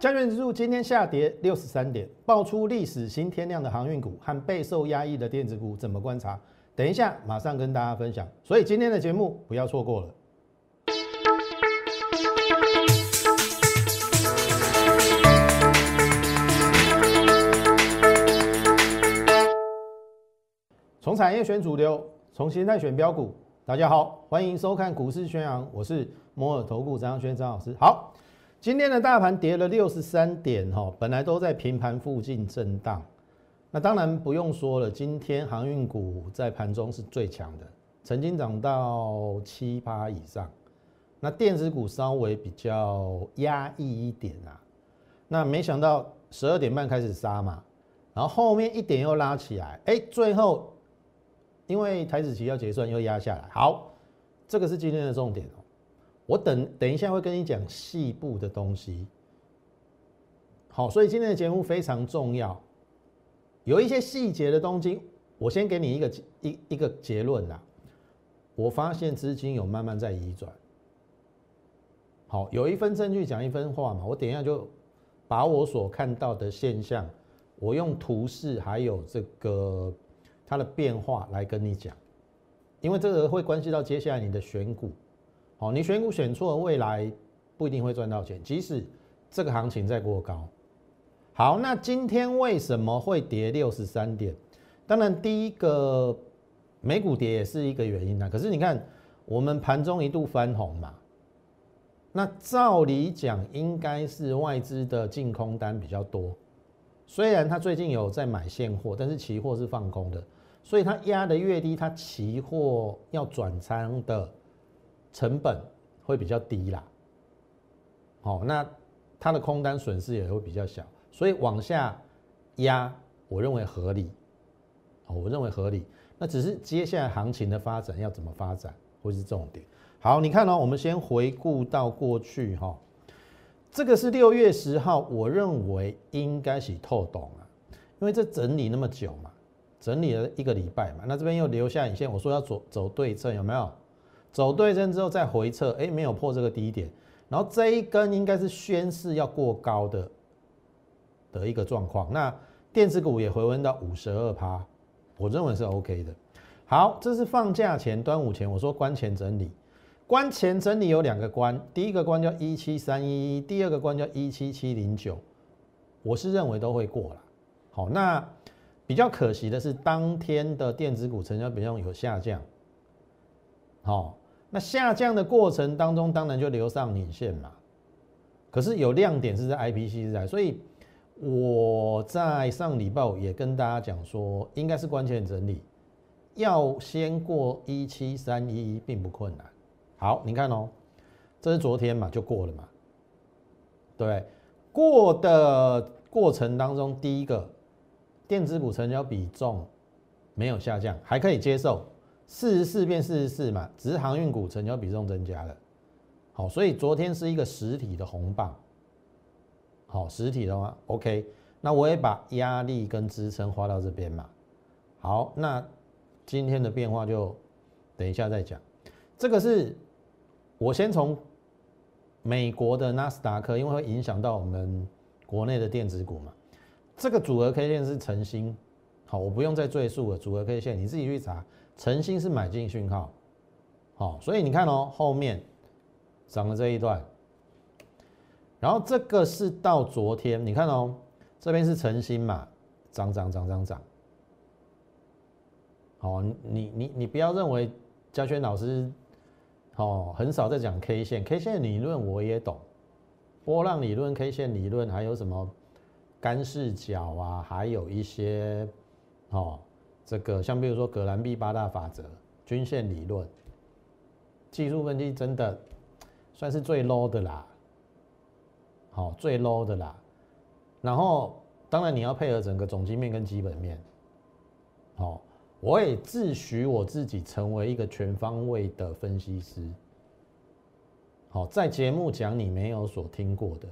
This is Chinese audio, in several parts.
加权指数今天下跌六十三点，爆出历史新天量的航运股和备受压抑的电子股，怎么观察？等一下马上跟大家分享。所以今天的节目不要错过了。从产业选主流，从形态选标股。大家好，欢迎收看股市宣扬，我是摩尔投顾张轩张老师。好。今天的大盘跌了六十三点，哈，本来都在平盘附近震荡。那当然不用说了，今天航运股在盘中是最强的，曾经涨到七八以上。那电子股稍微比较压抑一点啊。那没想到十二点半开始杀嘛，然后后面一点又拉起来，哎，最后因为台子期要结算又压下来。好，这个是今天的重点哦。我等等一下会跟你讲细部的东西，好，所以今天的节目非常重要，有一些细节的东西，我先给你一个一一个结论啦。我发现资金有慢慢在移转，好，有一分证据讲一分话嘛，我等一下就把我所看到的现象，我用图示还有这个它的变化来跟你讲，因为这个会关系到接下来你的选股。好，你选股选错，未来不一定会赚到钱，即使这个行情再过高。好，那今天为什么会跌六十三点？当然，第一个美股跌也是一个原因呐。可是你看，我们盘中一度翻红嘛，那照理讲应该是外资的净空单比较多。虽然它最近有在买现货，但是期货是放空的，所以它压的越低，它期货要转仓的。成本会比较低啦，好，那它的空单损失也会比较小，所以往下压，我认为合理，哦我认为合理。那只是接下来行情的发展要怎么发展，会是重点。好，你看哦，我们先回顾到过去哈，这个是六月十号，我认为应该是透懂了，因为这整理那么久嘛，整理了一个礼拜嘛，那这边又留下影线，我说要走走对称，有没有？走对称之后再回撤，哎，没有破这个低点，然后这一根应该是宣示要过高的的一个状况。那电子股也回温到五十二趴，我认为是 OK 的。好，这是放假前、端午前，我说关前整理，关前整理有两个关，第一个关叫一七三一一，第二个关叫一七七零九，我是认为都会过了。好，那比较可惜的是，当天的电子股成交比重有下降。好。那下降的过程当中，当然就留上影线嘛。可是有亮点是在 IPC 时代，所以我在上礼拜也跟大家讲说，应该是关键整理，要先过一七三一一并不困难。好，你看哦，这是昨天嘛就过了嘛，对，过的过程当中，第一个电子股成交比重没有下降，还可以接受。四十四变四十四嘛，只是航运股成交比重增加了，好，所以昨天是一个实体的红棒，好，实体的话，OK，那我也把压力跟支撑画到这边嘛，好，那今天的变化就等一下再讲，这个是我先从美国的纳斯达克，因为会影响到我们国内的电子股嘛，这个组合 K 线是晨星，好，我不用再赘述了，组合 K 线你自己去查。诚心是买进讯号，好，所以你看哦，后面涨了这一段，然后这个是到昨天，你看哦，这边是诚心嘛，涨涨涨涨涨，好，你你你不要认为嘉轩老师哦很少在讲 K 线，K 线理论我也懂，波浪理论、K 线理论，还有什么干视角啊，还有一些哦。这个像比如说格兰币八大法则、均线理论、技术分析，真的算是最 low 的啦，好，最 low 的啦。然后当然你要配合整个总基面跟基本面，好，我也自诩我自己成为一个全方位的分析师，好，在节目讲你没有所听过的，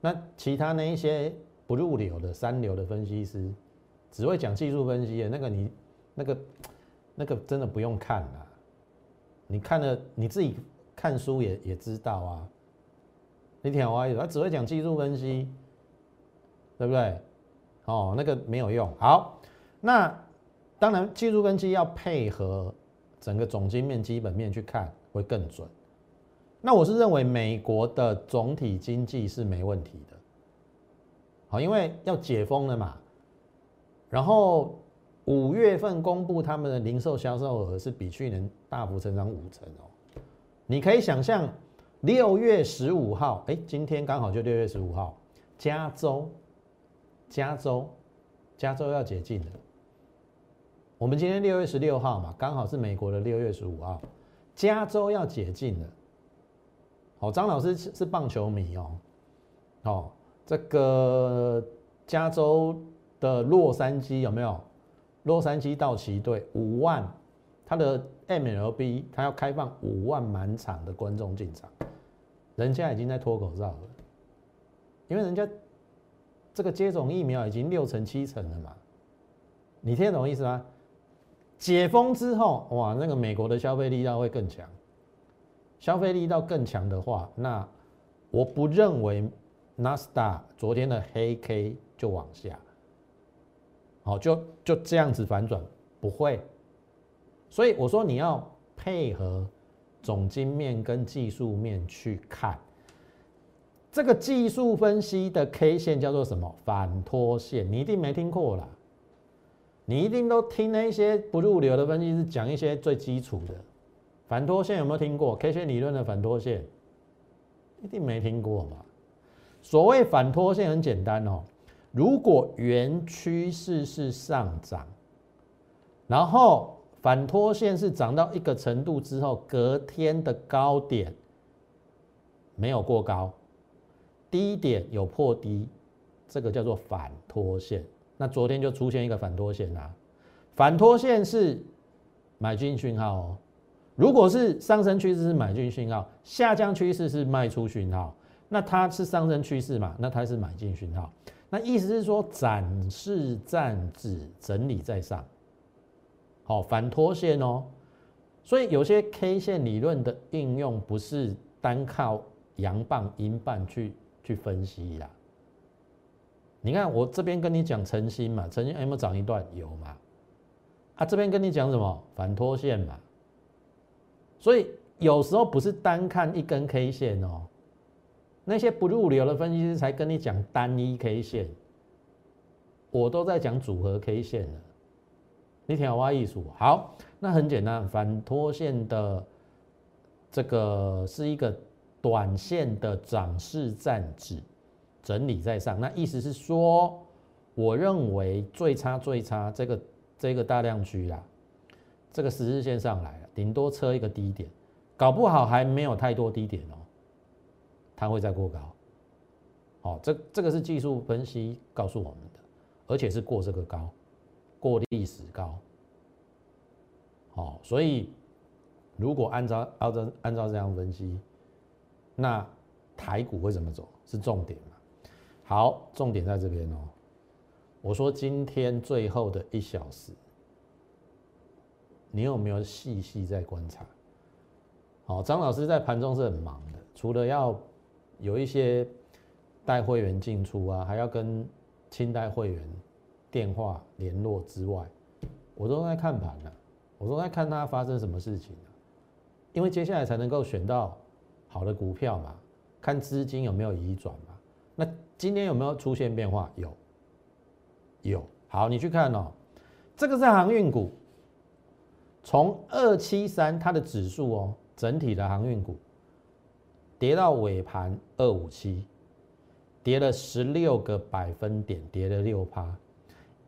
那其他那一些不入流的三流的分析师。只会讲技术分析那个，你那个那个真的不用看了，你看了你自己看书也也知道啊。你听我意思，他只会讲技术分析，对不对？哦，那个没有用。好，那当然技术分析要配合整个总经面、基本面去看，会更准。那我是认为美国的总体经济是没问题的。好，因为要解封了嘛，然后五月份公布他们的零售销售额是比去年大幅增长五成哦。你可以想象，六月十五号，哎，今天刚好就六月十五号，加州，加州，加州要解禁了。我们今天六月十六号嘛，刚好是美国的六月十五号，加州要解禁了。哦，张老师是是棒球迷哦，哦，这个加州的洛杉矶有没有？洛杉矶道奇队五万。他的 MLB 他要开放五万满场的观众进场，人家已经在脱口罩了，因为人家这个接种疫苗已经六成七成了嘛，你听得懂意思吗？解封之后，哇，那个美国的消费力道会更强，消费力道更强的话，那我不认为 Nasdaq 昨天的黑 K 就往下，好，就就这样子反转，不会。所以我说你要配合总经面跟技术面去看，这个技术分析的 K 线叫做什么？反拖线，你一定没听过啦，你一定都听那些不入流的分析师讲一些最基础的反拖线，有没有听过 K 线理论的反拖线？一定没听过嘛。所谓反拖线很简单哦，如果原趋势是上涨，然后反拖线是涨到一个程度之后，隔天的高点没有过高，低点有破低，这个叫做反拖线。那昨天就出现一个反拖线啦，反拖线是买进讯号哦。如果是上升趋势是买进讯号，下降趋势是卖出讯号，那它是上升趋势嘛？那它是买进讯号。那意思是说，展示站止，整理在上。好，反拖线哦，所以有些 K 线理论的应用不是单靠阳棒阴棒去去分析啦。你看我这边跟你讲晨星嘛，晨星有没有涨一段？有嘛？啊，这边跟你讲什么？反拖线嘛。所以有时候不是单看一根 K 线哦，那些不入流的分析师才跟你讲单一 K 线，我都在讲组合 K 线了。你听我艺术好，那很简单，反拖线的这个是一个短线的涨势站止，整理在上。那意思是说，我认为最差最差这个这个大量区啦，这个十日线上来了，顶多测一个低点，搞不好还没有太多低点哦，它会再过高。好，这这个是技术分析告诉我们的，而且是过这个高。过历史高，好，所以如果按照按照按照这样分析，那台股会怎么走是重点嘛？好，重点在这边哦。我说今天最后的一小时，你有没有细细在观察？好，张老师在盘中是很忙的，除了要有一些带会员进出啊，还要跟清代会员。电话联络之外，我都在看盘呢，我都在看它发生什么事情因为接下来才能够选到好的股票嘛，看资金有没有移转嘛。那今天有没有出现变化？有，有。好，你去看哦，这个是航运股，从二七三它的指数哦，整体的航运股跌到尾盘二五七，跌了十六个百分点，跌了六趴。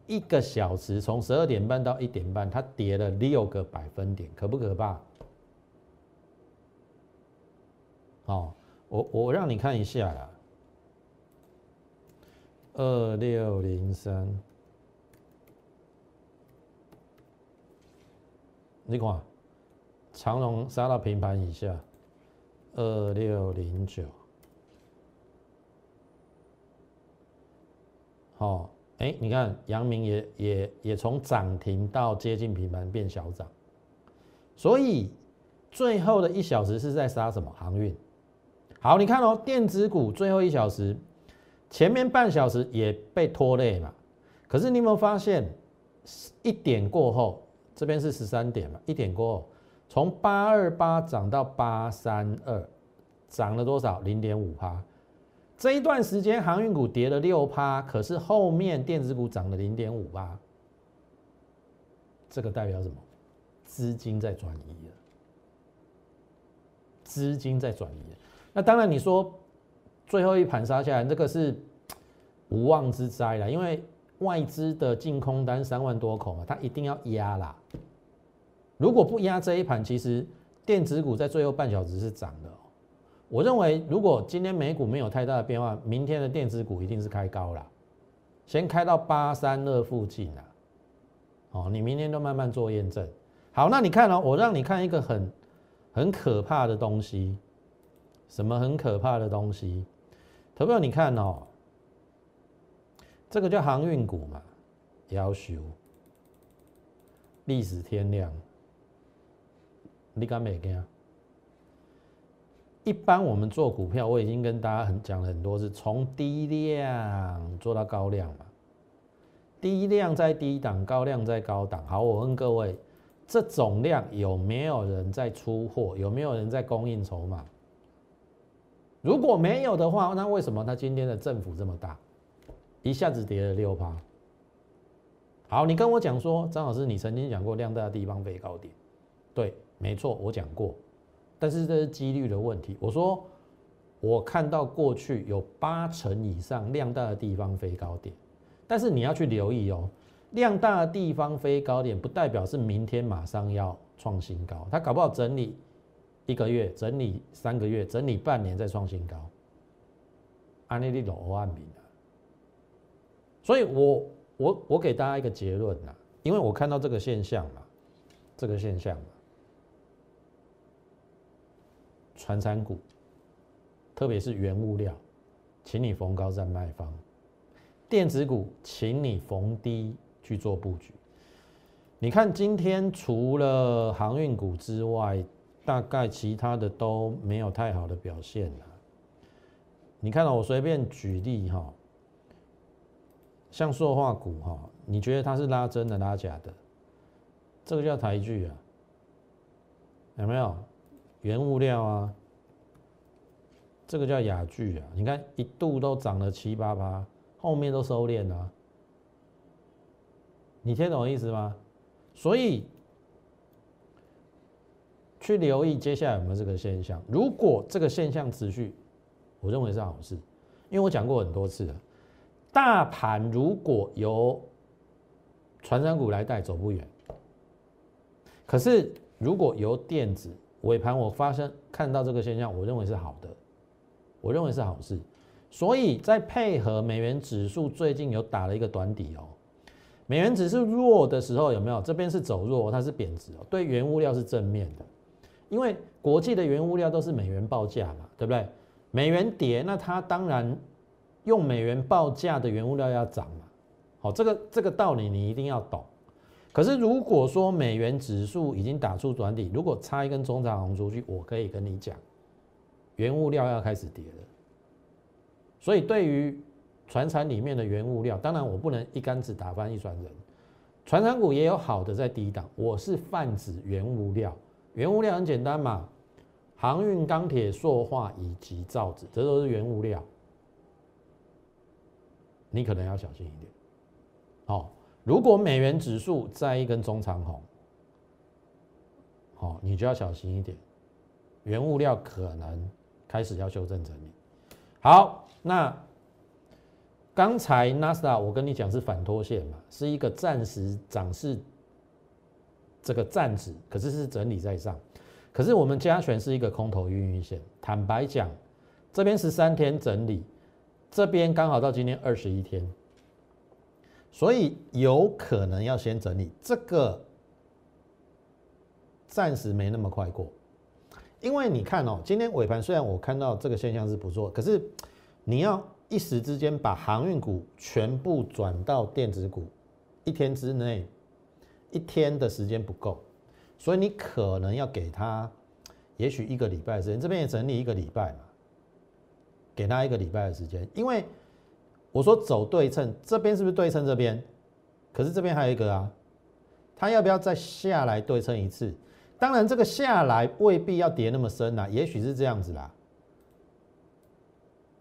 一个小时从十二点半到一点半，它跌了六个百分点，可不可怕？哦，我我让你看一下啦，二六零三，你看，长龙杀到平盘以下，二六零九，好。哎，你看，阳明也也也从涨停到接近平盘变小涨，所以最后的一小时是在杀什么航运？好，你看哦，电子股最后一小时，前面半小时也被拖累嘛。可是你有没有发现，一点过后，这边是十三点嘛，一点过后，从八二八涨到八三二，涨了多少？零点五趴。这一段时间航运股跌了六趴，可是后面电子股涨了零点五八，这个代表什么？资金在转移了，资金在转移。那当然，你说最后一盘杀下来，这个是无妄之灾了，因为外资的净空单三万多口嘛，它一定要压啦。如果不压这一盘，其实电子股在最后半小时是涨的。我认为，如果今天美股没有太大的变化，明天的电子股一定是开高了，先开到八三二附近了。哦，你明天都慢慢做验证。好，那你看哦，我让你看一个很很可怕的东西，什么很可怕的东西？投票你看哦，这个叫航运股嘛，要求历史天量，你敢没惊？一般我们做股票，我已经跟大家很讲了很多次，从低量做到高量嘛，低量在低档，高量在高档。好，我问各位，这种量有没有人在出货？有没有人在供应筹码？如果没有的话，那为什么它今天的振幅这么大，一下子跌了六趴？好，你跟我讲说，张老师，你曾经讲过量大的地方飞高点，对，没错，我讲过。但是这是几率的问题。我说，我看到过去有八成以上量大的地方飞高点，但是你要去留意哦，量大的地方飞高点不代表是明天马上要创新高，它搞不好整理一个月、整理三个月、整理半年再创新高。安利利罗欧安明啊，所以我我我给大家一个结论呐，因为我看到这个现象嘛，这个现象。传产股，特别是原物料，请你逢高再卖方；电子股，请你逢低去做布局。你看今天除了航运股之外，大概其他的都没有太好的表现了。你看到我随便举例哈，像塑化股哈，你觉得它是拉真的拉假的？这个叫台剧啊，有没有？原物料啊，这个叫雅聚啊，你看一度都涨了七八八，后面都收敛了，你听懂我意思吗？所以去留意接下来有没有这个现象。如果这个现象持续，我认为是好事，因为我讲过很多次了，大盘如果由传山股来带，走不远。可是如果由电子，尾盘我发生看到这个现象，我认为是好的，我认为是好事，所以在配合美元指数最近有打了一个短底哦，美元指数弱的时候有没有？这边是走弱，它是贬值哦，对原物料是正面的，因为国际的原物料都是美元报价嘛，对不对？美元跌，那它当然用美元报价的原物料要涨嘛，好，这个这个道理你一定要懂。可是如果说美元指数已经打出转底，如果差一根中长红出去，我可以跟你讲，原物料要开始跌了。所以对于船产里面的原物料，当然我不能一竿子打翻一船人，船产股也有好的在低档。我是泛指原物料，原物料很简单嘛，航运、钢铁、塑化以及造纸，这都是原物料，你可能要小心一点，好。如果美元指数在一根中长红，好，你就要小心一点，原物料可能开始要修正整理。好，那刚才纳斯达我跟你讲是反拖线嘛，是一个暂时涨势，这个暂止，可是是整理在上。可是我们加权是一个空头运运线，坦白讲，这边十三天整理，这边刚好到今天二十一天。所以有可能要先整理这个，暂时没那么快过，因为你看哦，今天尾盘虽然我看到这个现象是不错，可是你要一时之间把航运股全部转到电子股，一天之内一天的时间不够，所以你可能要给他也许一个礼拜时间，这边也整理一个礼拜嘛，给他一个礼拜的时间，因为我说走对称，这边是不是对称这边？可是这边还有一个啊，它要不要再下来对称一次？当然，这个下来未必要跌那么深啦，也许是这样子啦。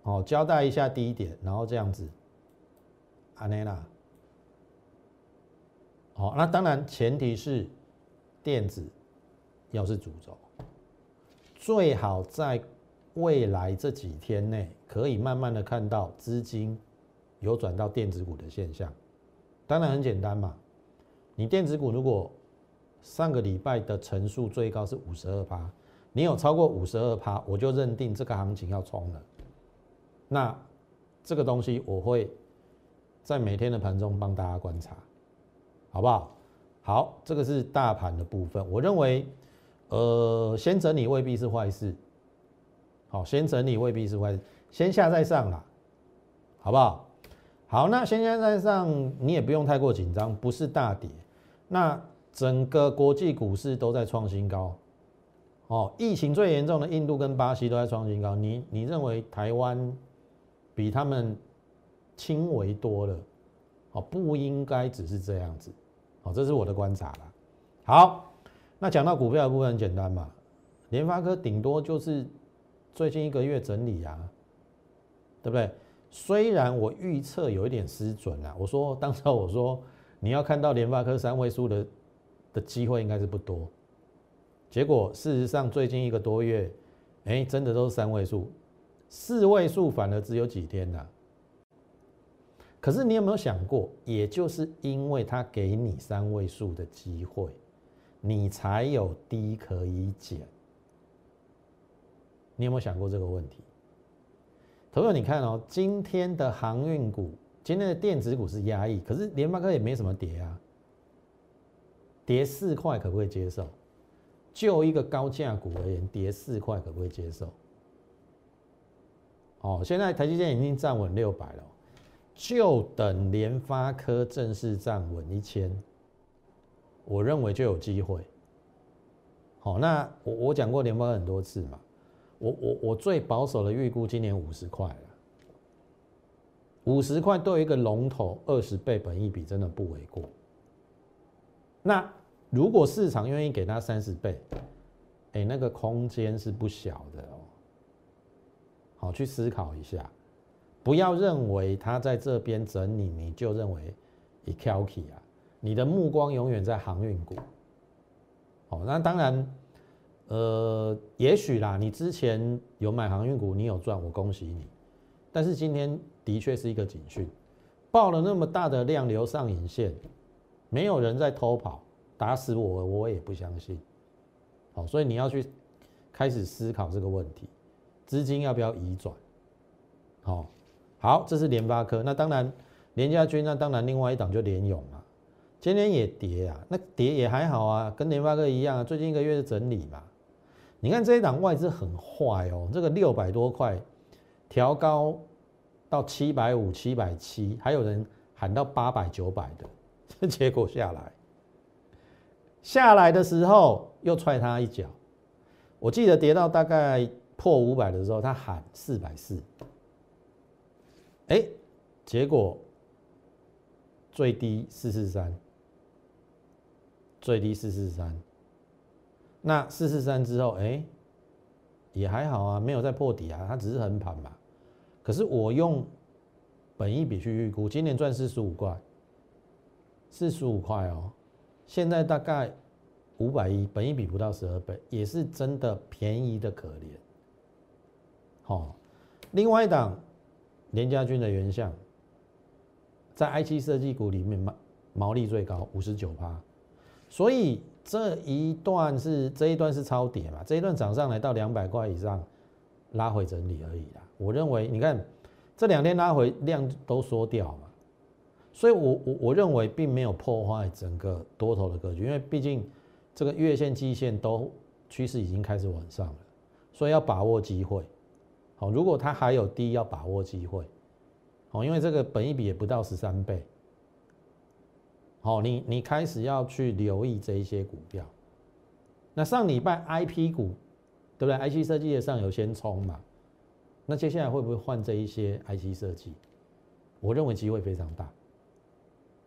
哦，交代一下第一点，然后这样子，安内啦。好，那当然前提是电子要是主轴，最好在未来这几天内可以慢慢的看到资金有转到电子股的现象。当然很简单嘛，你电子股如果上个礼拜的乘数最高是五十二趴，你有超过五十二趴，我就认定这个行情要冲了。那这个东西我会在每天的盘中帮大家观察，好不好？好，这个是大盘的部分。我认为，呃，先整理未必是坏事。好，先整理未必是坏事，先下再上啦，好不好？好，那现在在上，你也不用太过紧张，不是大跌。那整个国际股市都在创新高，哦，疫情最严重的印度跟巴西都在创新高。你你认为台湾比他们轻微多了？哦，不应该只是这样子，哦，这是我的观察啦。好，那讲到股票的部分很简单嘛，联发科顶多就是最近一个月整理啊，对不对？虽然我预测有一点失准啊，我说当时我说你要看到联发科三位数的。的机会应该是不多，结果事实上最近一个多月，哎，真的都是三位数，四位数反而只有几天了。可是你有没有想过，也就是因为他给你三位数的机会，你才有低可以减。你有没有想过这个问题？朋友，你看哦，今天的航运股，今天的电子股是压抑，可是联发科也没什么跌啊。跌四块可不可以接受？就一个高价股而言，跌四块可不可以接受？哦，现在台积电已经站稳六百了，就等联发科正式站稳一千，我认为就有机会。好，那我我讲过联发科很多次嘛，我我我最保守的预估今年五十块了，五十块对一个龙头二十倍本益比真的不为过。那如果市场愿意给他三十倍，哎，那个空间是不小的哦。好，去思考一下，不要认为他在这边整你，你就认为以 k a l k y 啊，你的目光永远在航运股。好，那当然，呃，也许啦，你之前有买航运股，你有赚，我恭喜你。但是今天的确是一个警讯，报了那么大的量流上影线。没有人在偷跑，打死我我也不相信。好，所以你要去开始思考这个问题，资金要不要移转？好，好，这是联发科。那当然，联家军那当然另外一档就联勇嘛。今天也跌啊，那跌也还好啊，跟联发科一样啊。最近一个月的整理嘛。你看这一档外资很坏哦，这个六百多块调高到七百五、七百七，还有人喊到八百、九百的。结果下来，下来的时候又踹他一脚。我记得跌到大概破五百的时候，他喊四百四。哎，结果最低四四三，最低四四三。那四四三之后，哎，也还好啊，没有再破底啊，它只是横盘嘛。可是我用本一笔去预估，今年赚四十五块。四十五块哦，现在大概五百亿，本一比不到十二倍，也是真的便宜的可怜。好，另外一档联家军的原相，在 I 七设计股里面毛毛利最高五十九趴，所以这一段是这一段是超跌嘛，这一段涨上来到两百块以上，拉回整理而已啦。我认为你看这两天拉回量都缩掉嘛。所以，我我我认为并没有破坏整个多头的格局，因为毕竟这个月线、季线都趋势已经开始往上了，所以要把握机会。好，如果它还有低，要把握机会。好，因为这个本一比也不到十三倍。好，你你开始要去留意这一些股票。那上礼拜 I P 股，对不对？I C 设计的上有先冲嘛？那接下来会不会换这一些 IC 设计？我认为机会非常大。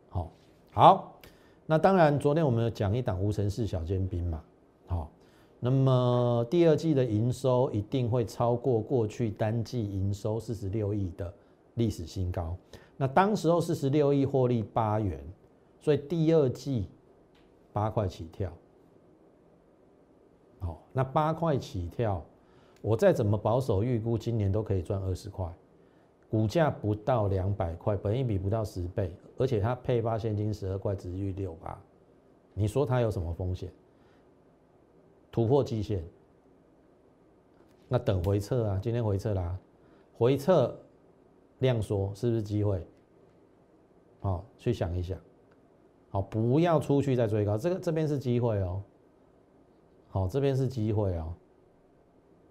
好，好，那当然，昨天我们讲一档无尘室小尖兵嘛，好，那么第二季的营收一定会超过过去单季营收四十六亿的历史新高。那当时候四十六亿获利八元，所以第二季八块起跳。好，那八块起跳，我再怎么保守预估，今年都可以赚二十块。股价不到两百块，本益比不到十倍，而且它配发现金十二块，值率六八，你说它有什么风险？突破季线，那等回撤啊，今天回撤啦，回撤量缩是不是机会？好，去想一想，不要出去再追高，这个这边是机会哦，好，这边是机会哦，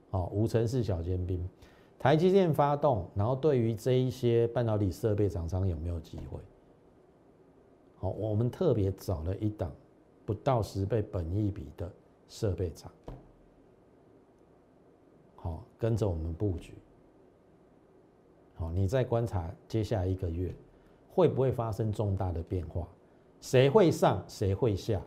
好，无尘室小尖兵。台积电发动，然后对于这一些半导体设备厂商有没有机会？好，我们特别找了一档不到十倍本益比的设备厂，好，跟着我们布局。好，你再观察接下来一个月会不会发生重大的变化？谁会上，谁会下？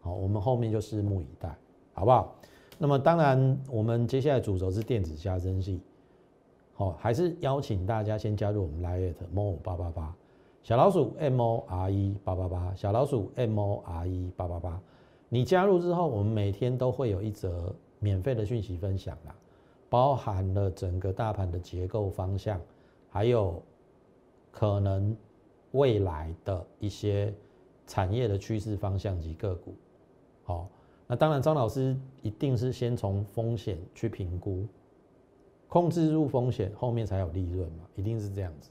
好，我们后面就拭目以待，好不好？那么当然，我们接下来主轴是电子加增器，好，还是邀请大家先加入我们 Lite Mo 八八八小老鼠 M O R E 八八八小老鼠 M O R E 八八八。你加入之后，我们每天都会有一则免费的讯息分享啦，包含了整个大盘的结构方向，还有可能未来的一些产业的趋势方向及个股，好。那当然，张老师一定是先从风险去评估，控制住风险，后面才有利润嘛，一定是这样子，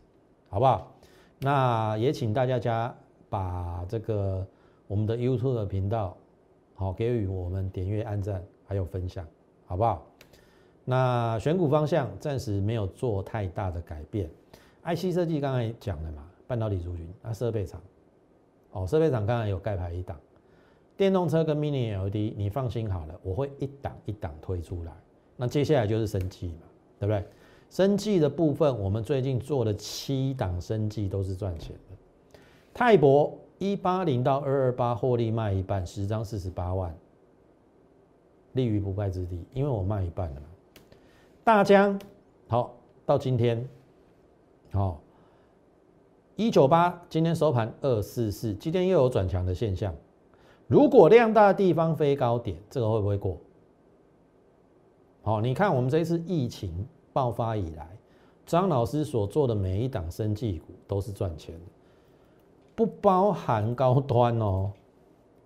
好不好？那也请大家加把这个我们的 YouTube 的频道好给予我们点阅、按赞还有分享，好不好？那选股方向暂时没有做太大的改变，IC 设计刚才讲了嘛，半导体族群，那设备厂，哦，设备厂刚才有盖牌一档。电动车跟 Mini LED，你放心好了，我会一档一档推出来。那接下来就是生技嘛，对不对？生技的部分，我们最近做了七档生技都是赚钱的。泰博一八零到二二八获利卖一半，十张四十八万，立于不败之地，因为我卖一半了嘛。大疆好到今天好一九八，今天收盘二四四，今天又有转强的现象。如果量大的地方飞高点，这个会不会过？好，你看我们这一次疫情爆发以来，张老师所做的每一档生技股都是赚钱的，不包含高端哦，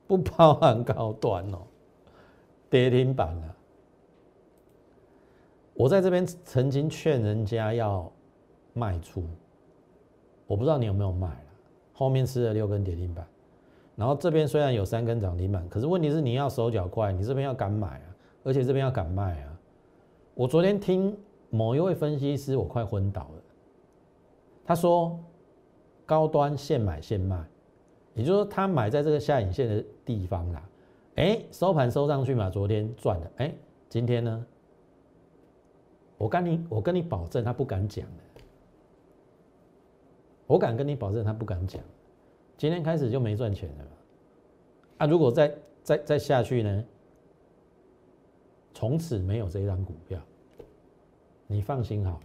不包含高端哦，跌停板了。我在这边曾经劝人家要卖出，我不知道你有没有卖了，后面吃了六根跌停板。然后这边虽然有三根涨停板，可是问题是你要手脚快，你这边要敢买啊，而且这边要敢卖啊。我昨天听某一位分析师，我快昏倒了。他说高端现买现卖，也就是说他买在这个下影线的地方啦。哎，收盘收上去嘛，昨天赚了。哎，今天呢？我跟你我跟你保证，他不敢讲的。我敢跟你保证，他不敢讲。今天开始就没赚钱了，啊！如果再再再下去呢？从此没有这一张股票，你放心好。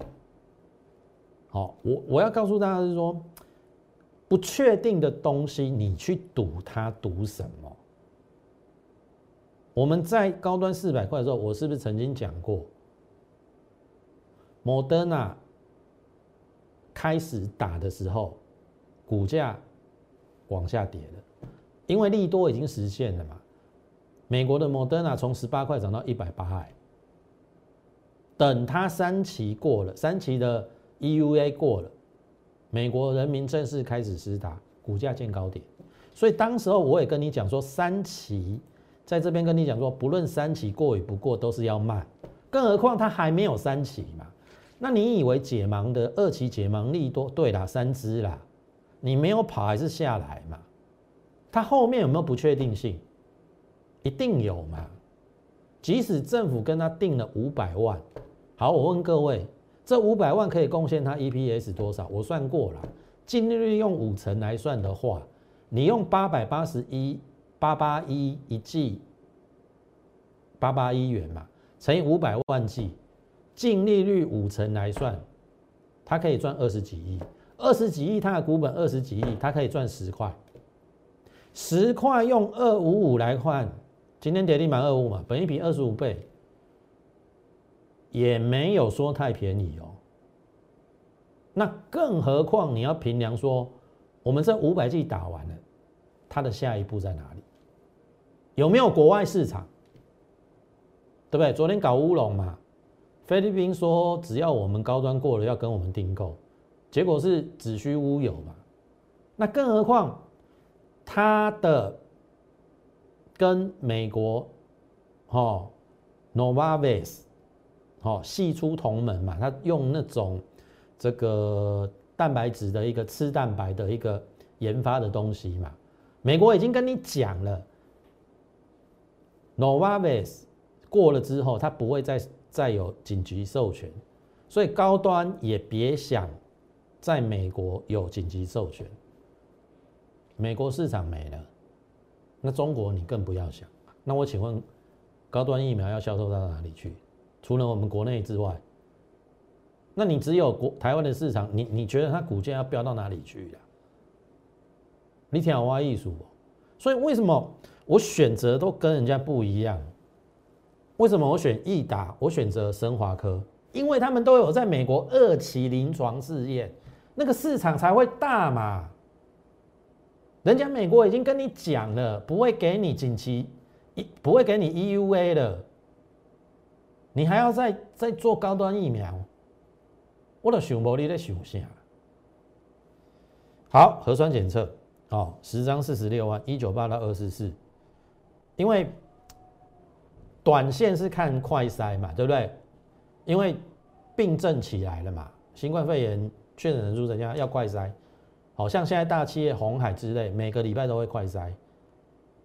好，我我要告诉大家是说，不确定的东西，你去赌它，赌什么？我们在高端四百块的时候，我是不是曾经讲过，摩登纳开始打的时候，股价？往下跌了，因为利多已经实现了嘛。美国的摩登啊从十八块涨到一百八，等它三期过了，三期的 EUA 过了，美国人民正式开始施打，股价见高点。所以当时候我也跟你讲说，三期在这边跟你讲说，不论三期过与不过，都是要卖，更何况它还没有三期嘛。那你以为解盲的二期解盲利多？对啦，三支啦。你没有跑还是下来嘛？它后面有没有不确定性？一定有嘛？即使政府跟他定了五百万，好，我问各位，这五百万可以贡献它 EPS 多少？我算过了，净利率用五成来算的话，你用八百八十一八八一一季八八一元嘛，乘以五百万季，净利率五成来算，它可以赚二十几亿。二十几亿，它的股本二十几亿，它可以赚十块。十块用二五五来换，今天跌停板二五嘛，本一比二十五倍。也没有说太便宜哦，那更何况你要评量说，我们这五百 G 打完了，它的下一步在哪里？有没有国外市场？对不对？昨天搞乌龙嘛，菲律宾说只要我们高端过了要跟我们订购，结果是子虚乌有嘛。那更何况他的跟美国，哦，Novavax。哦，系出同门嘛，他用那种这个蛋白质的一个吃蛋白的一个研发的东西嘛。美国已经跟你讲了，Novavax 过了之后，他不会再再有紧急授权，所以高端也别想在美国有紧急授权。美国市场没了，那中国你更不要想。那我请问，高端疫苗要销售到哪里去？除了我们国内之外，那你只有国台湾的市场，你你觉得它股价要飙到哪里去呀？你听我艺术，所以为什么我选择都跟人家不一样？为什么我选益达？我选择生华科，因为他们都有在美国二期临床试验，那个市场才会大嘛。人家美国已经跟你讲了，不会给你紧急，不会给你 EUA 了。你还要再再做高端疫苗，我都想不你在想啥？好，核酸检测哦，十张四十六万，一九八到二十四，因为短线是看快筛嘛，对不对？因为病症起来了嘛，新冠肺炎确诊人数增加，要快筛。好像现在大企业红海之类，每个礼拜都会快筛，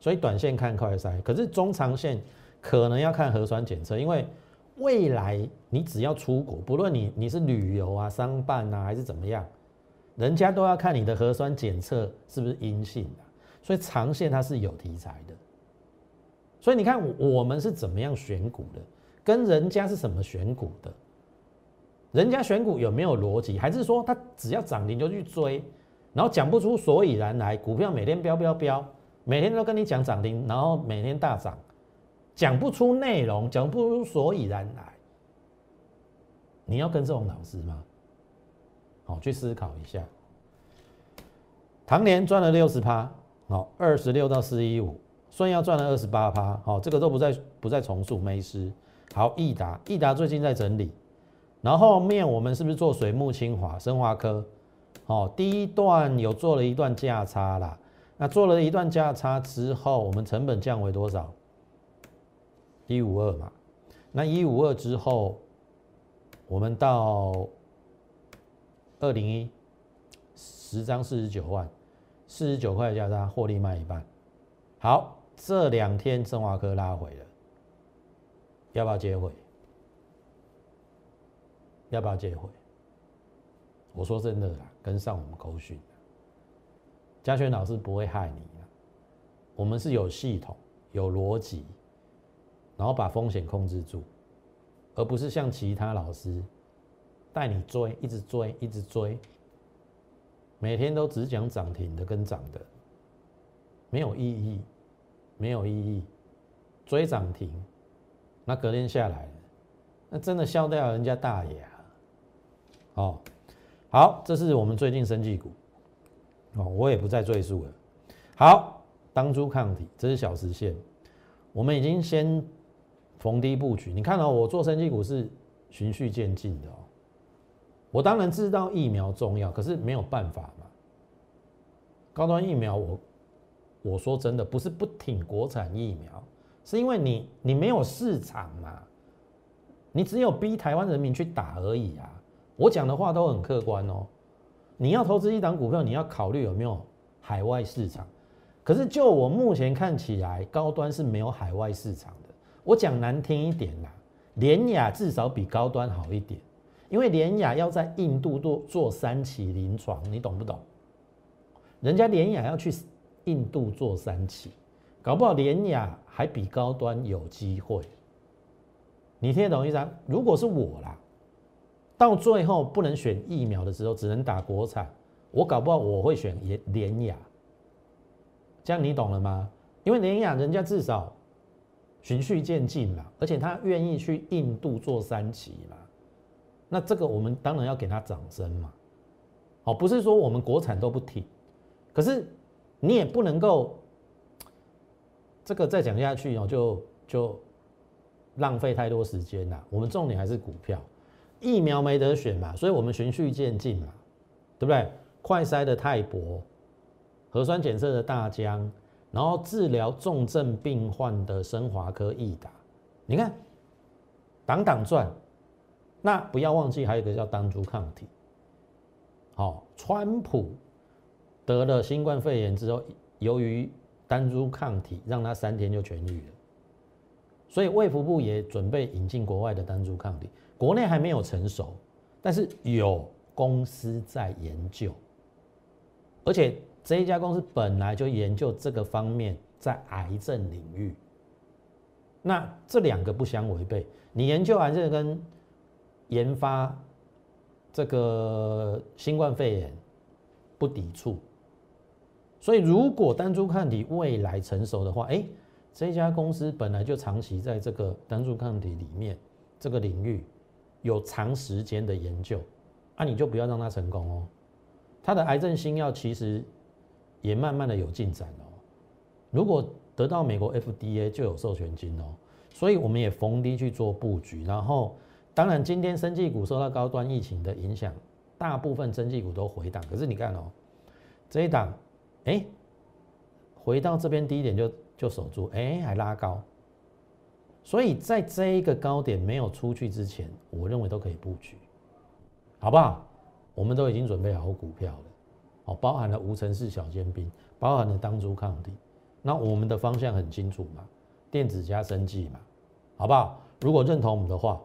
所以短线看快筛，可是中长线可能要看核酸检测，因为。未来你只要出国，不论你你是旅游啊、商办啊，还是怎么样，人家都要看你的核酸检测是不是阴性的。所以长线它是有题材的。所以你看我们是怎么样选股的，跟人家是什么选股的？人家选股有没有逻辑？还是说他只要涨停就去追，然后讲不出所以然来，股票每天飙飙飙，每天都跟你讲涨停，然后每天大涨。讲不出内容，讲不出所以然来，你要跟这种老师吗？好，去思考一下。唐年赚了六十趴，好，二十六到四一五，顺要赚了二十八趴，好，这个都不再不再重述。没事，好，益达，益达最近在整理，然后面我们是不是做水木清华、生华科？好，第一段有做了一段价差啦，那做了一段价差之后，我们成本降为多少？一五二嘛，那一五二之后，我们到二零一十张四十九万，四十九块价差获利卖一半。好，这两天生华科拉回了，要不要接回？要不要接回？我说真的啦，跟上我们口讯，嘉轩老师不会害你我们是有系统、有逻辑。然后把风险控制住，而不是像其他老师带你追，一直追，一直追，每天都只讲涨停的跟涨的，没有意义，没有意义。追涨停，那隔天下来，那真的笑掉人家大爷啊！哦，好，这是我们最近升绩股，哦，我也不再赘述了。好，当初抗体，这是小时线，我们已经先。逢低布局，你看到我做升级股是循序渐进的哦。我当然知道疫苗重要，可是没有办法嘛。高端疫苗，我我说真的不是不挺国产疫苗，是因为你你没有市场嘛，你只有逼台湾人民去打而已啊。我讲的话都很客观哦。你要投资一档股票，你要考虑有没有海外市场。可是就我目前看起来，高端是没有海外市场的。我讲难听一点啦，联雅至少比高端好一点，因为联雅要在印度做做三期临床，你懂不懂？人家联雅要去印度做三期，搞不好联雅还比高端有机会。你听得懂意思啊？如果是我啦，到最后不能选疫苗的时候，只能打国产，我搞不好我会选联联雅。这样你懂了吗？因为联雅人家至少。循序渐进嘛，而且他愿意去印度做三期嘛，那这个我们当然要给他掌声嘛。哦，不是说我们国产都不挺，可是你也不能够这个再讲下去哦，就就浪费太多时间了。我们重点还是股票，疫苗没得选嘛，所以我们循序渐进嘛，对不对？快筛的泰博，核酸检测的大疆。然后治疗重症病患的升华科益达，你看，挡挡赚。那不要忘记还有一个叫单株抗体。好，川普得了新冠肺炎之后，由于单株抗体让他三天就痊愈了，所以卫福部也准备引进国外的单株抗体，国内还没有成熟，但是有公司在研究，而且。这一家公司本来就研究这个方面，在癌症领域，那这两个不相违背。你研究癌症跟研发这个新冠肺炎不抵触，所以如果单株抗体未来成熟的话，哎，这家公司本来就长期在这个单株抗体里面这个领域有长时间的研究，啊，你就不要让它成功哦。它的癌症新药其实。也慢慢的有进展哦。如果得到美国 FDA 就有授权金哦，所以我们也逢低去做布局。然后，当然今天生技股受到高端疫情的影响，大部分生技股都回档。可是你看哦，这一档，哎，回到这边低点就就守住，哎，还拉高。所以在这一个高点没有出去之前，我认为都可以布局，好不好？我们都已经准备好股票了。哦，包含了无尘室小尖兵，包含了当株抗体，那我们的方向很清楚嘛，电子加生技嘛，好不好？如果认同我们的话，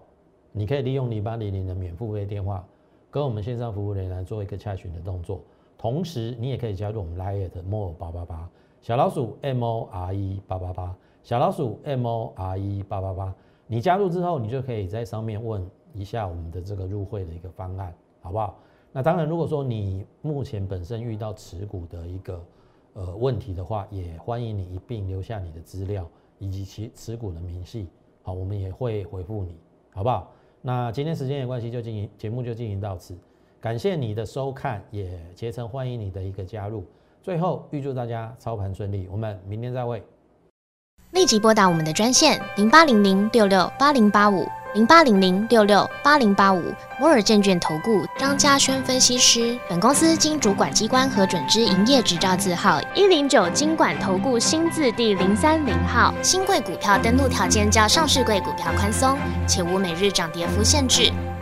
你可以利用零八零零的免付费电话，跟我们线上服务人员来做一个洽询的动作，同时你也可以加入我们 Line 的 More 八八八。小老鼠 M O R E 八八八。小老鼠 M O R E 八八八，你加入之后，你就可以在上面问一下我们的这个入会的一个方案，好不好？那当然，如果说你目前本身遇到持股的一个呃问题的话，也欢迎你一并留下你的资料以及其持股的明细，好，我们也会回复你，好不好？那今天时间的关系，就进行节目就进行到此，感谢你的收看，也竭诚欢迎你的一个加入。最后预祝大家操盘顺利，我们明天再会。立即拨打我们的专线零八零零六六八零八五。零八零零六六八零八五摩尔证券投顾张嘉轩分析师，本公司经主管机关核准之营业执照字号一零九金管投顾新字第零三零号。新贵股票登录条件较上市贵股票宽松，且无每日涨跌幅限制。